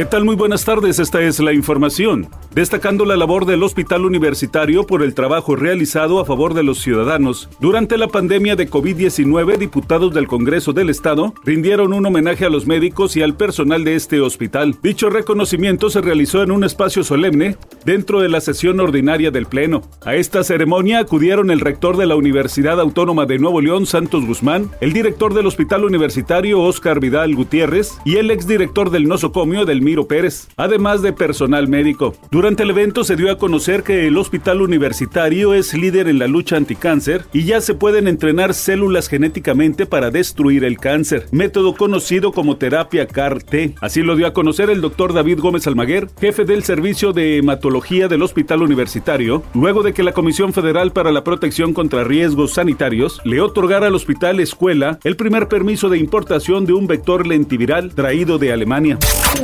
¿Qué tal? Muy buenas tardes, esta es la información destacando la labor del Hospital Universitario por el trabajo realizado a favor de los ciudadanos. Durante la pandemia de COVID-19, diputados del Congreso del Estado rindieron un homenaje a los médicos y al personal de este hospital. Dicho reconocimiento se realizó en un espacio solemne dentro de la sesión ordinaria del Pleno. A esta ceremonia acudieron el rector de la Universidad Autónoma de Nuevo León, Santos Guzmán, el director del Hospital Universitario, Óscar Vidal Gutiérrez, y el exdirector del nosocomio, Delmiro Pérez, además de personal médico. Durante el evento se dio a conocer que el hospital universitario es líder en la lucha anticáncer y ya se pueden entrenar células genéticamente para destruir el cáncer, método conocido como terapia CAR-T. Así lo dio a conocer el doctor David Gómez Almaguer, jefe del servicio de hematología del hospital universitario, luego de que la Comisión Federal para la Protección contra Riesgos Sanitarios le otorgara al hospital escuela el primer permiso de importación de un vector lentiviral traído de Alemania.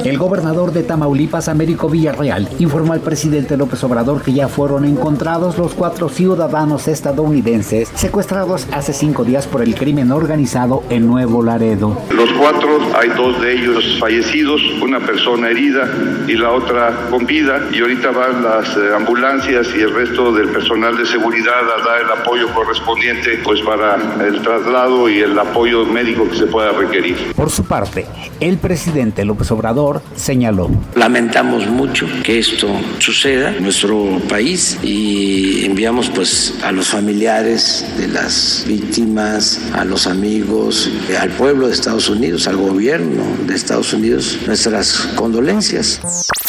El gobernador de Tamaulipas, Américo Villarreal, informó al presidente López Obrador que ya fueron encontrados los cuatro ciudadanos estadounidenses secuestrados hace cinco días por el crimen organizado en Nuevo Laredo. Los cuatro, hay dos de ellos fallecidos, una persona herida y la otra con vida. Y ahorita van las eh, ambulancias y el resto del personal de seguridad a dar el apoyo correspondiente pues para el traslado y el apoyo médico que se pueda requerir. Por su parte, el presidente López Obrador señaló. Lamentamos mucho que esto suceda en nuestro país y enviamos pues a los familiares de las víctimas, a los amigos, al pueblo de Estados Unidos, al gobierno de Estados Unidos nuestras condolencias.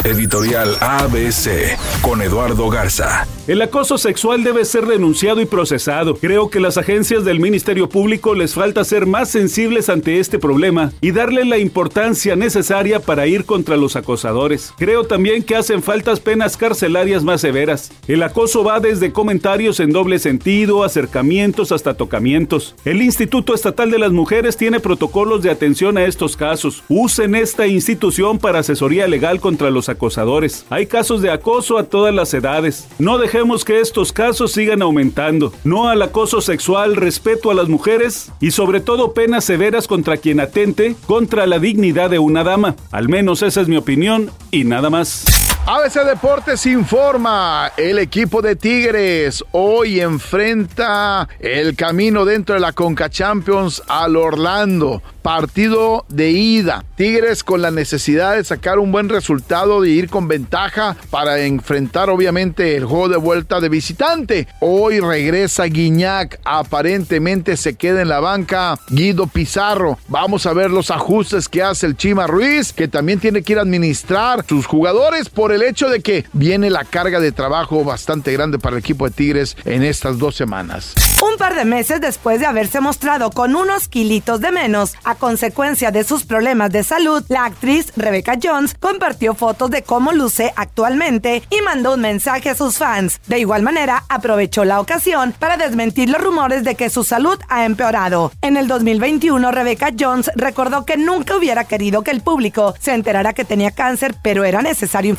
Editorial ABC con Eduardo Garza. El acoso sexual debe ser denunciado y procesado. Creo que las agencias del Ministerio Público les falta ser más sensibles ante este problema y darle la importancia necesaria para ir contra los acosadores. Creo también que hacen faltas penas carcelarias más severas. El acoso va desde comentarios en doble sentido, acercamientos hasta tocamientos. El Instituto Estatal de las Mujeres tiene protocolos de atención a estos casos. Usen esta institución para asesoría legal contra los acosadores. Hay casos de acoso a todas las edades. No dejemos que estos casos sigan aumentando. No al acoso sexual, respeto a las mujeres y sobre todo penas severas contra quien atente contra la dignidad de una dama. Al menos esa es mi opinión y nada más. ABC Deportes informa, el equipo de Tigres hoy enfrenta el camino dentro de la Conca Champions al Orlando partido de ida. Tigres con la necesidad de sacar un buen resultado, de ir con ventaja para enfrentar obviamente el juego de vuelta de visitante. Hoy regresa Guiñac, aparentemente se queda en la banca Guido Pizarro. Vamos a ver los ajustes que hace el Chima Ruiz, que también tiene que ir a administrar sus jugadores por el hecho de que viene la carga de trabajo bastante grande para el equipo de Tigres en estas dos semanas. Un par de meses después de haberse mostrado con unos kilitos de menos a consecuencia de sus problemas de salud, la actriz Rebecca Jones compartió fotos de cómo luce actualmente y mandó un mensaje a sus fans. De igual manera, aprovechó la ocasión para desmentir los rumores de que su salud ha empeorado. En el 2021, Rebecca Jones recordó que nunca hubiera querido que el público se enterara que tenía cáncer, pero era necesario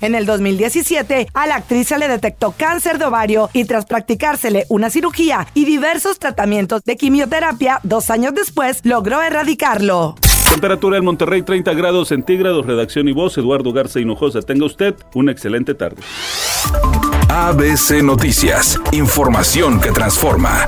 En el 2017, a la actriz se le detectó cáncer de ovario y tras practicársele una cirugía, y diversos tratamientos de quimioterapia, dos años después logró erradicarlo. Temperatura en Monterrey 30 grados centígrados, redacción y voz Eduardo Garza Hinojosa. Tenga usted una excelente tarde. ABC Noticias, información que transforma.